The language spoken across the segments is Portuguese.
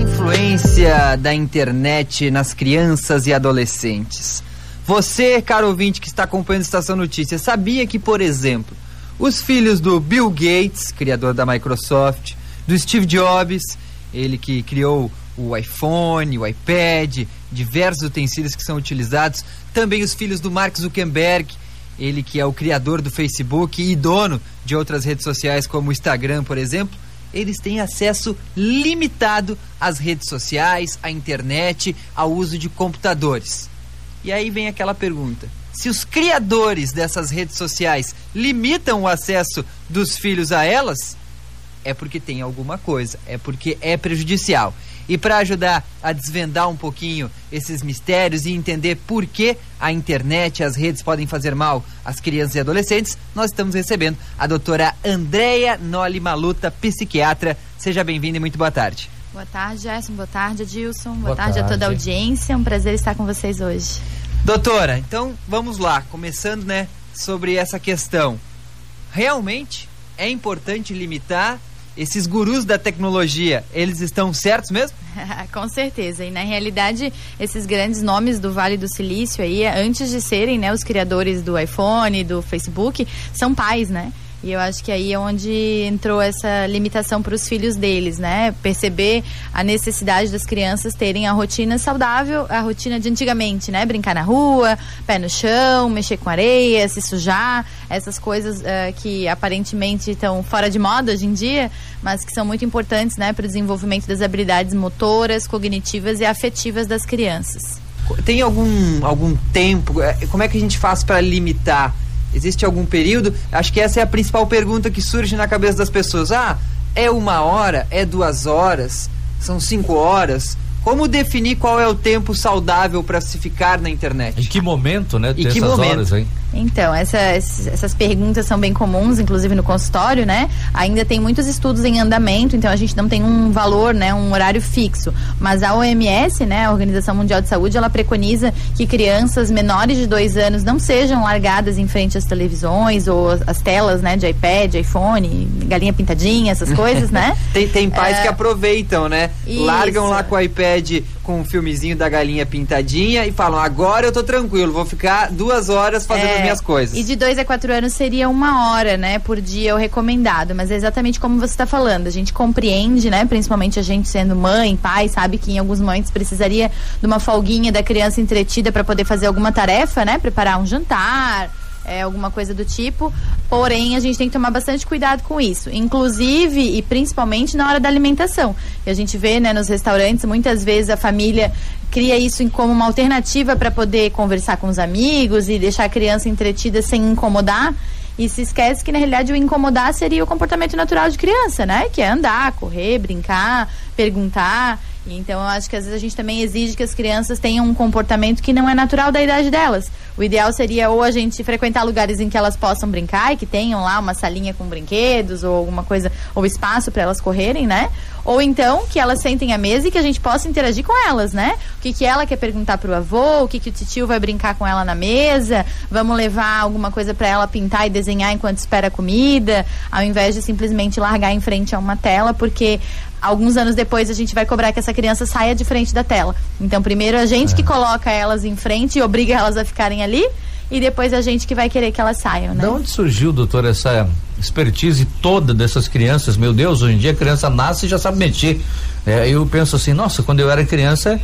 Influência da internet nas crianças e adolescentes. Você, caro ouvinte que está acompanhando a Estação Notícias, sabia que, por exemplo, os filhos do Bill Gates, criador da Microsoft, do Steve Jobs, ele que criou o iPhone, o iPad, diversos utensílios que são utilizados, também os filhos do Mark Zuckerberg, ele que é o criador do Facebook e dono de outras redes sociais como o Instagram, por exemplo, eles têm acesso limitado às redes sociais, à internet, ao uso de computadores. E aí vem aquela pergunta: se os criadores dessas redes sociais limitam o acesso dos filhos a elas, é porque tem alguma coisa, é porque é prejudicial. E para ajudar a desvendar um pouquinho esses mistérios e entender por que a internet e as redes podem fazer mal às crianças e adolescentes, nós estamos recebendo a doutora Andréia Noli Maluta, psiquiatra. Seja bem-vinda e muito boa tarde. Boa tarde, Gerson. Boa tarde, Adilson. Boa, boa tarde, tarde a toda a audiência. É um prazer estar com vocês hoje. Doutora, então vamos lá, começando, né, sobre essa questão. Realmente é importante limitar esses gurus da tecnologia, eles estão certos mesmo? Com certeza. E na realidade, esses grandes nomes do Vale do Silício aí, antes de serem, né, os criadores do iPhone, do Facebook, são pais, né? E eu acho que aí é onde entrou essa limitação para os filhos deles, né? Perceber a necessidade das crianças terem a rotina saudável, a rotina de antigamente, né? Brincar na rua, pé no chão, mexer com areia, se sujar, essas coisas uh, que aparentemente estão fora de moda hoje em dia, mas que são muito importantes, né, para o desenvolvimento das habilidades motoras, cognitivas e afetivas das crianças. Tem algum, algum tempo? Eh, como é que a gente faz para limitar? Existe algum período? Acho que essa é a principal pergunta que surge na cabeça das pessoas. Ah, é uma hora? É duas horas? São cinco horas? Como definir qual é o tempo saudável para se ficar na internet? Em que momento, né? Em que momento? Horas, hein? Então, essa, essas perguntas são bem comuns, inclusive no consultório, né? Ainda tem muitos estudos em andamento, então a gente não tem um valor, né, um horário fixo. Mas a OMS, né, a Organização Mundial de Saúde, ela preconiza que crianças menores de dois anos não sejam largadas em frente às televisões ou às telas, né, de iPad, iPhone, galinha pintadinha, essas coisas, né? tem, tem pais é... que aproveitam, né? Isso. Largam lá com o iPad com o um filmezinho da galinha pintadinha e falam: agora eu tô tranquilo, vou ficar duas horas fazendo é, as minhas coisas. E de dois a quatro anos seria uma hora, né, por dia o recomendado. Mas é exatamente como você está falando. A gente compreende, né, principalmente a gente sendo mãe, pai, sabe que em alguns momentos precisaria de uma folguinha da criança entretida para poder fazer alguma tarefa, né, preparar um jantar é, alguma coisa do tipo. Porém, a gente tem que tomar bastante cuidado com isso. Inclusive e principalmente na hora da alimentação. E a gente vê né, nos restaurantes, muitas vezes a família cria isso como uma alternativa para poder conversar com os amigos e deixar a criança entretida sem incomodar. E se esquece que, na realidade, o incomodar seria o comportamento natural de criança, né? Que é andar, correr, brincar, perguntar. Então, eu acho que às vezes a gente também exige que as crianças tenham um comportamento que não é natural da idade delas. O ideal seria ou a gente frequentar lugares em que elas possam brincar e que tenham lá uma salinha com brinquedos ou alguma coisa, ou espaço para elas correrem, né? Ou então que elas sentem à mesa e que a gente possa interagir com elas, né? O que, que ela quer perguntar pro avô, o que, que o tio vai brincar com ela na mesa, vamos levar alguma coisa para ela pintar e desenhar enquanto espera a comida, ao invés de simplesmente largar em frente a uma tela, porque alguns anos depois a gente vai cobrar que essa criança saia de frente da tela. Então, primeiro a gente é. que coloca elas em frente e obriga elas a ficarem ali, e depois a gente que vai querer que elas saiam, né? De onde surgiu, doutor, essa expertise toda dessas crianças? Meu Deus, hoje em dia a criança nasce e já sabe mexer. É, eu penso assim, nossa, quando eu era criança,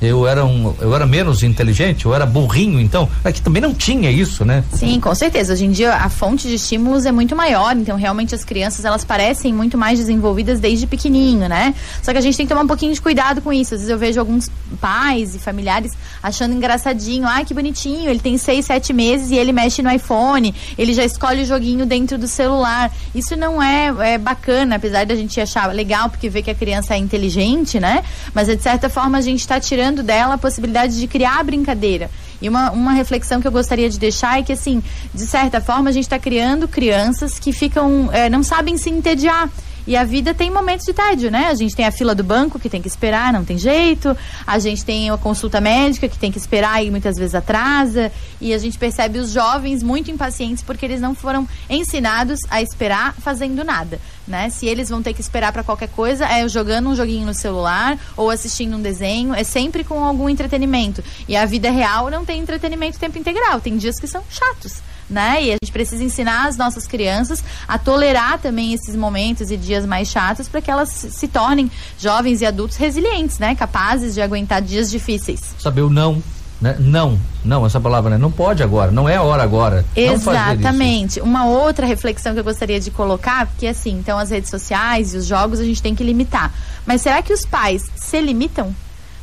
eu era um, eu era menos inteligente, eu era burrinho, então, aqui também não tinha isso, né? Sim, com certeza. Hoje em dia a fonte de estímulos é muito maior, então realmente as crianças elas parecem muito mais desenvolvidas desde pequenininho, né? Só que a gente tem que tomar um pouquinho de cuidado com isso. Às vezes eu vejo alguns pais e familiares achando engraçadinho, ai que bonitinho, ele tem seis, sete meses e ele mexe no iPhone, ele já escolhe o joguinho dentro do celular. Isso não é, é bacana, apesar da gente achar legal porque vê que a criança é inteligente, né? Mas de certa forma a gente está tirando tirando dela a possibilidade de criar brincadeira. E uma, uma reflexão que eu gostaria de deixar é que, assim, de certa forma, a gente está criando crianças que ficam, é, não sabem se entediar. E a vida tem momentos de tédio, né? A gente tem a fila do banco que tem que esperar, não tem jeito. A gente tem a consulta médica que tem que esperar e muitas vezes atrasa. E a gente percebe os jovens muito impacientes porque eles não foram ensinados a esperar fazendo nada. Né? Se eles vão ter que esperar para qualquer coisa, é jogando um joguinho no celular ou assistindo um desenho, é sempre com algum entretenimento. E a vida real não tem entretenimento tempo integral, tem dias que são chatos né? E a gente precisa ensinar as nossas crianças a tolerar também esses momentos e dias mais chatos para que elas se tornem jovens e adultos resilientes, né? Capazes de aguentar dias difíceis. Saber o não. Né? Não, não, essa palavra, né? Não pode agora, não é a hora agora. Exatamente. Uma outra reflexão que eu gostaria de colocar, porque assim, então as redes sociais e os jogos a gente tem que limitar. Mas será que os pais se limitam?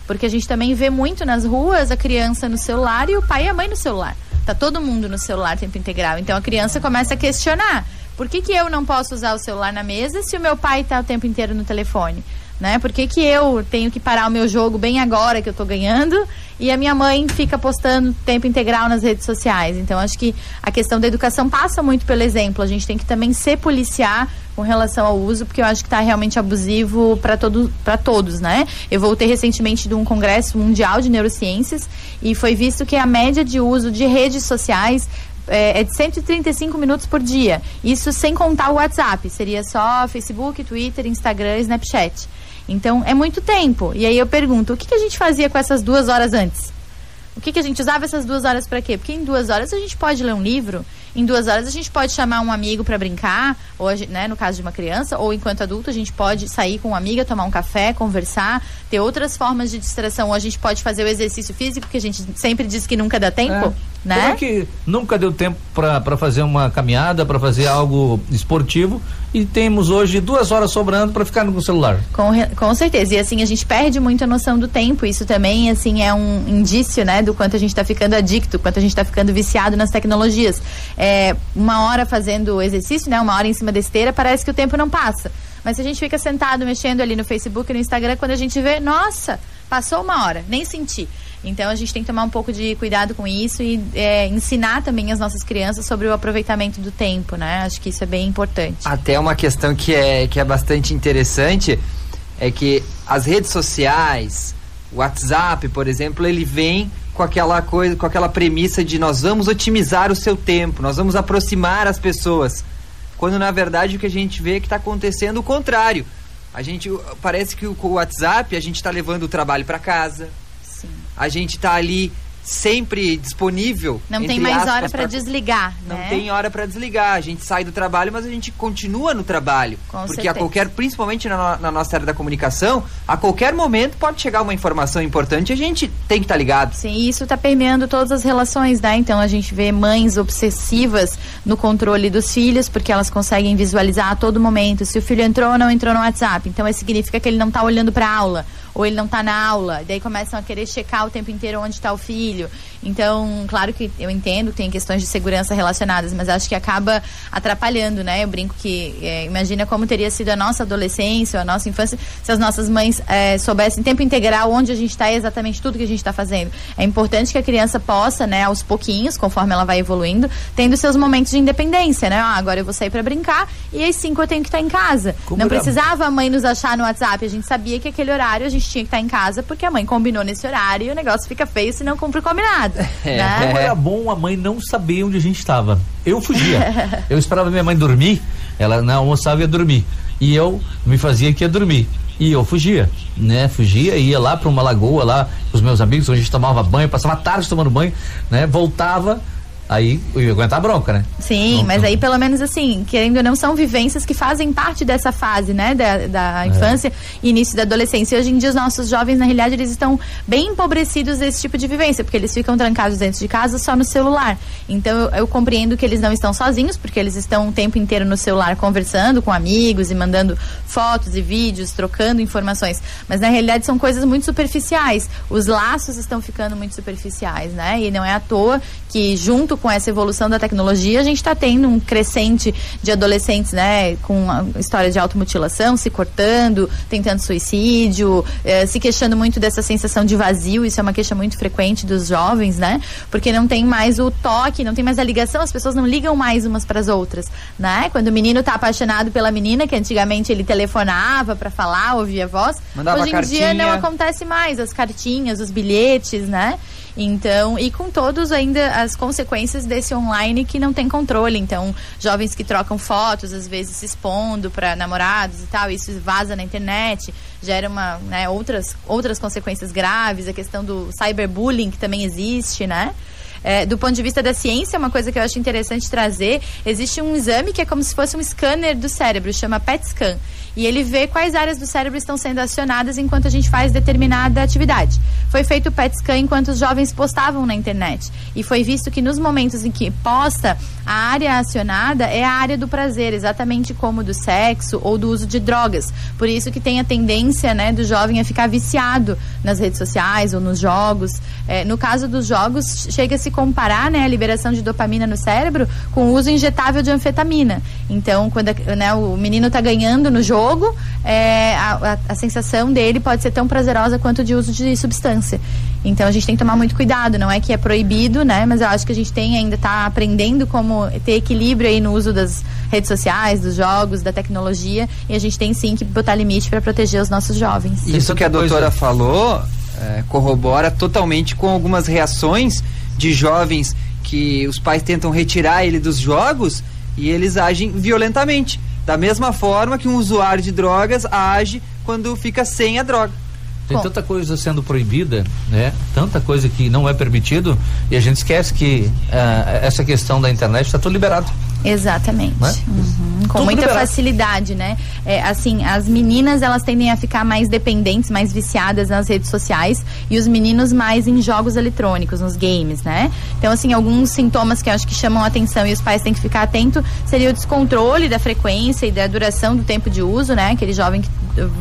Porque a gente também vê muito nas ruas a criança no celular e o pai e a mãe no celular. Tá todo mundo no celular tempo integral. Então a criança começa a questionar: por que, que eu não posso usar o celular na mesa se o meu pai está o tempo inteiro no telefone? Né? Por que, que eu tenho que parar o meu jogo bem agora que eu estou ganhando e a minha mãe fica postando tempo integral nas redes sociais? Então, acho que a questão da educação passa muito pelo exemplo. A gente tem que também se policiar com relação ao uso, porque eu acho que está realmente abusivo para todo, todos, né? Eu voltei recentemente de um congresso mundial de neurociências e foi visto que a média de uso de redes sociais é, é de 135 minutos por dia. Isso sem contar o WhatsApp. Seria só Facebook, Twitter, Instagram, Snapchat. Então é muito tempo. E aí eu pergunto, o que, que a gente fazia com essas duas horas antes? O que, que a gente usava essas duas horas para quê? Porque em duas horas a gente pode ler um livro, em duas horas a gente pode chamar um amigo para brincar, ou né, no caso de uma criança, ou enquanto adulto a gente pode sair com uma amiga, tomar um café, conversar, ter outras formas de distração, ou a gente pode fazer o exercício físico, que a gente sempre diz que nunca dá tempo, é. Né? Que nunca deu tempo para fazer uma caminhada, para fazer algo esportivo, e temos hoje duas horas sobrando para ficar no celular. Com, com certeza. E assim, a gente perde muito a noção do tempo. Isso também, assim, é um indício, né, do quanto a gente está ficando adicto, quanto a gente está ficando viciado nas tecnologias. É, uma hora fazendo exercício, né, uma hora em cima da esteira, parece que o tempo não passa. Mas se a gente fica sentado mexendo ali no Facebook e no Instagram, quando a gente vê, nossa, passou uma hora, nem senti. Então a gente tem que tomar um pouco de cuidado com isso e é, ensinar também as nossas crianças sobre o aproveitamento do tempo, né? Acho que isso é bem importante. Até uma questão que é, que é bastante interessante é que as redes sociais, o WhatsApp, por exemplo, ele vem com aquela coisa, com aquela premissa de nós vamos otimizar o seu tempo, nós vamos aproximar as pessoas. Quando na verdade o que a gente vê é que está acontecendo o contrário. A gente parece que com o WhatsApp a gente está levando o trabalho para casa, a gente está ali sempre disponível. Não tem mais aspas, hora para desligar. Não né? tem hora para desligar. A gente sai do trabalho, mas a gente continua no trabalho. Com porque certeza. a qualquer, principalmente na, na, nossa área da comunicação, a qualquer momento pode chegar uma informação importante e a gente tem que estar tá ligado. Sim, isso está permeando todas as relações, né? Então a gente vê mães obsessivas no controle dos filhos, porque elas conseguem visualizar a todo momento se o filho entrou ou não entrou no WhatsApp. Então isso significa que ele não está olhando para a aula ou ele não está na aula, daí começam a querer checar o tempo inteiro onde está o filho. Então, claro que eu entendo que tem questões de segurança relacionadas, mas acho que acaba atrapalhando, né? Eu brinco que é, imagina como teria sido a nossa adolescência, a nossa infância, se as nossas mães é, soubessem em tempo integral onde a gente está e exatamente tudo que a gente está fazendo. É importante que a criança possa, né, aos pouquinhos, conforme ela vai evoluindo, tendo seus momentos de independência, né? Ah, agora eu vou sair para brincar e às cinco eu tenho que estar tá em casa. Como não era... precisava a mãe nos achar no WhatsApp, a gente sabia que aquele horário a gente tinha que estar tá em casa porque a mãe combinou nesse horário e o negócio fica feio se não cumpre o combinado. É. Né? Como era bom a mãe não saber onde a gente estava. Eu fugia. eu esperava minha mãe dormir, ela não almoçava e ia dormir. E eu me fazia que ia dormir. E eu fugia, né? Fugia, ia lá para uma lagoa lá com os meus amigos, onde a gente tomava banho, passava a tarde tomando banho, né? Voltava, aí eu ia aguentar a bronca, né? Sim, mas aí pelo menos assim, querendo ou não, são vivências que fazem parte dessa fase, né? Da, da é. infância e início da adolescência. E hoje em dia os nossos jovens, na realidade, eles estão bem empobrecidos desse tipo de vivência, porque eles ficam trancados dentro de casa só no celular. Então eu, eu compreendo que eles não estão sozinhos, porque eles estão o tempo inteiro no celular conversando com amigos e mandando fotos e vídeos, trocando informações. Mas na realidade são coisas muito superficiais. Os laços estão ficando muito superficiais, né? E não é à toa que junto com essa evolução da tecnologia, a gente está tendo um crescente de adolescentes, né, com história de automutilação, se cortando, tentando suicídio, eh, se queixando muito dessa sensação de vazio, isso é uma queixa muito frequente dos jovens, né? Porque não tem mais o toque, não tem mais a ligação, as pessoas não ligam mais umas para as outras, né? Quando o menino está apaixonado pela menina, que antigamente ele telefonava para falar, ouvia voz, Mandava hoje em cartinha. dia não acontece mais, as cartinhas, os bilhetes, né? Então, e com todos ainda as consequências desse online que não tem controle. Então, jovens que trocam fotos, às vezes se expondo para namorados e tal, isso vaza na internet, gera uma, né, outras, outras consequências graves, a questão do cyberbullying que também existe, né? É, do ponto de vista da ciência, uma coisa que eu acho interessante trazer, existe um exame que é como se fosse um scanner do cérebro, chama PET scan. E ele vê quais áreas do cérebro estão sendo acionadas enquanto a gente faz determinada atividade. Foi feito o PET scan enquanto os jovens postavam na internet. E foi visto que nos momentos em que posta, a área acionada é a área do prazer, exatamente como do sexo ou do uso de drogas. Por isso que tem a tendência né, do jovem a ficar viciado nas redes sociais ou nos jogos. É, no caso dos jogos, chega a se comparar né, a liberação de dopamina no cérebro com o uso injetável de anfetamina. Então, quando né, o menino está ganhando no jogo, é, a, a, a, sensação dele pode ser tão prazerosa quanto de uso de substância. Então a gente tem que tomar muito cuidado, não é que é proibido, né? Mas eu acho que a gente tem ainda está aprendendo como ter equilíbrio aí no uso das redes sociais, dos jogos, da tecnologia, e a gente tem sim que botar limite para proteger os nossos jovens. Isso que a doutora falou é, corrobora totalmente com algumas reações de jovens que os pais tentam retirar ele dos jogos e eles agem violentamente. Da mesma forma que um usuário de drogas age quando fica sem a droga. Tem Bom. tanta coisa sendo proibida, né? Tanta coisa que não é permitido e a gente esquece que uh, essa questão da internet está tudo liberado. Exatamente. Né? Uhum. Com Tudo muita liberado. facilidade, né? É, assim, as meninas elas tendem a ficar mais dependentes, mais viciadas nas redes sociais e os meninos mais em jogos eletrônicos, nos games, né? Então, assim, alguns sintomas que eu acho que chamam a atenção e os pais têm que ficar atento seria o descontrole da frequência e da duração do tempo de uso, né? Aquele jovem que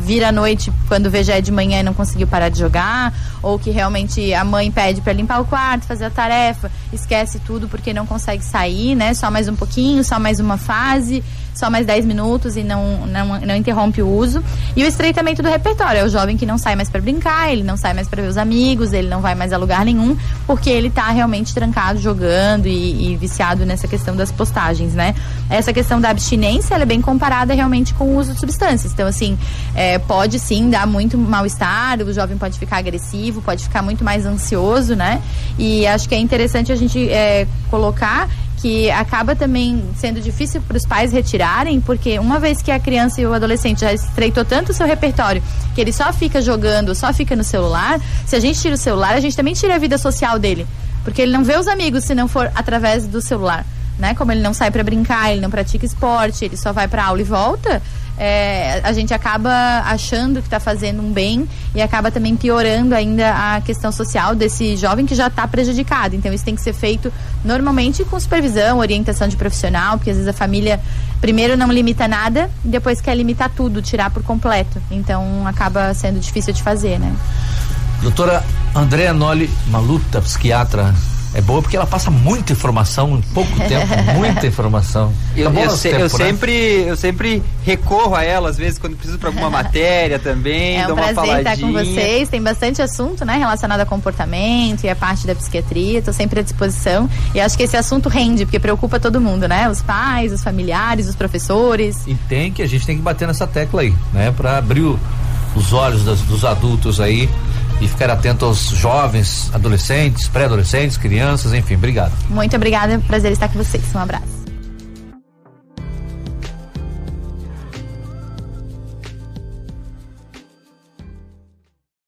vira à noite quando vê já é de manhã e não conseguiu parar de jogar, ou que realmente a mãe pede para limpar o quarto, fazer a tarefa, esquece tudo porque não consegue sair, né? Só mais um pouquinho, só mais uma fase só mais 10 minutos e não, não, não interrompe o uso. E o estreitamento do repertório, é o jovem que não sai mais para brincar, ele não sai mais para ver os amigos, ele não vai mais a lugar nenhum, porque ele está realmente trancado jogando e, e, viciado nessa questão das postagens, né? Essa questão da abstinência, ela é bem comparada realmente com o uso de substâncias. Então, assim, é, pode sim dar muito mal-estar, o jovem pode ficar agressivo, pode ficar muito mais ansioso, né? E acho que é interessante a gente é, colocar que acaba também sendo difícil para os pais retirarem, porque uma vez que a criança e o adolescente já estreitou tanto o seu repertório que ele só fica jogando, só fica no celular, se a gente tira o celular, a gente também tira a vida social dele, porque ele não vê os amigos se não for através do celular, né? Como ele não sai para brincar, ele não pratica esporte, ele só vai para aula e volta é, a gente acaba achando que está fazendo um bem e acaba também piorando ainda a questão social desse jovem que já está prejudicado. Então isso tem que ser feito normalmente com supervisão, orientação de profissional, porque às vezes a família primeiro não limita nada, depois quer limitar tudo, tirar por completo. Então acaba sendo difícil de fazer, né? Doutora Andréa Noli Maluta, psiquiatra é boa porque ela passa muita informação em pouco tempo, muita informação. Eu, tá eu, se, tempo, eu né? sempre, eu sempre recorro a ela, às vezes, quando preciso para alguma matéria também. É um prazer estar com vocês. Tem bastante assunto, né, relacionado a comportamento e a parte da psiquiatria. Estou sempre à disposição. E acho que esse assunto rende, porque preocupa todo mundo, né? Os pais, os familiares, os professores. E tem que, a gente tem que bater nessa tecla aí, né? Para abrir o, os olhos das, dos adultos aí e ficar atento aos jovens, adolescentes, pré-adolescentes, crianças, enfim. Obrigado. Muito obrigada, prazer estar com vocês. Um abraço.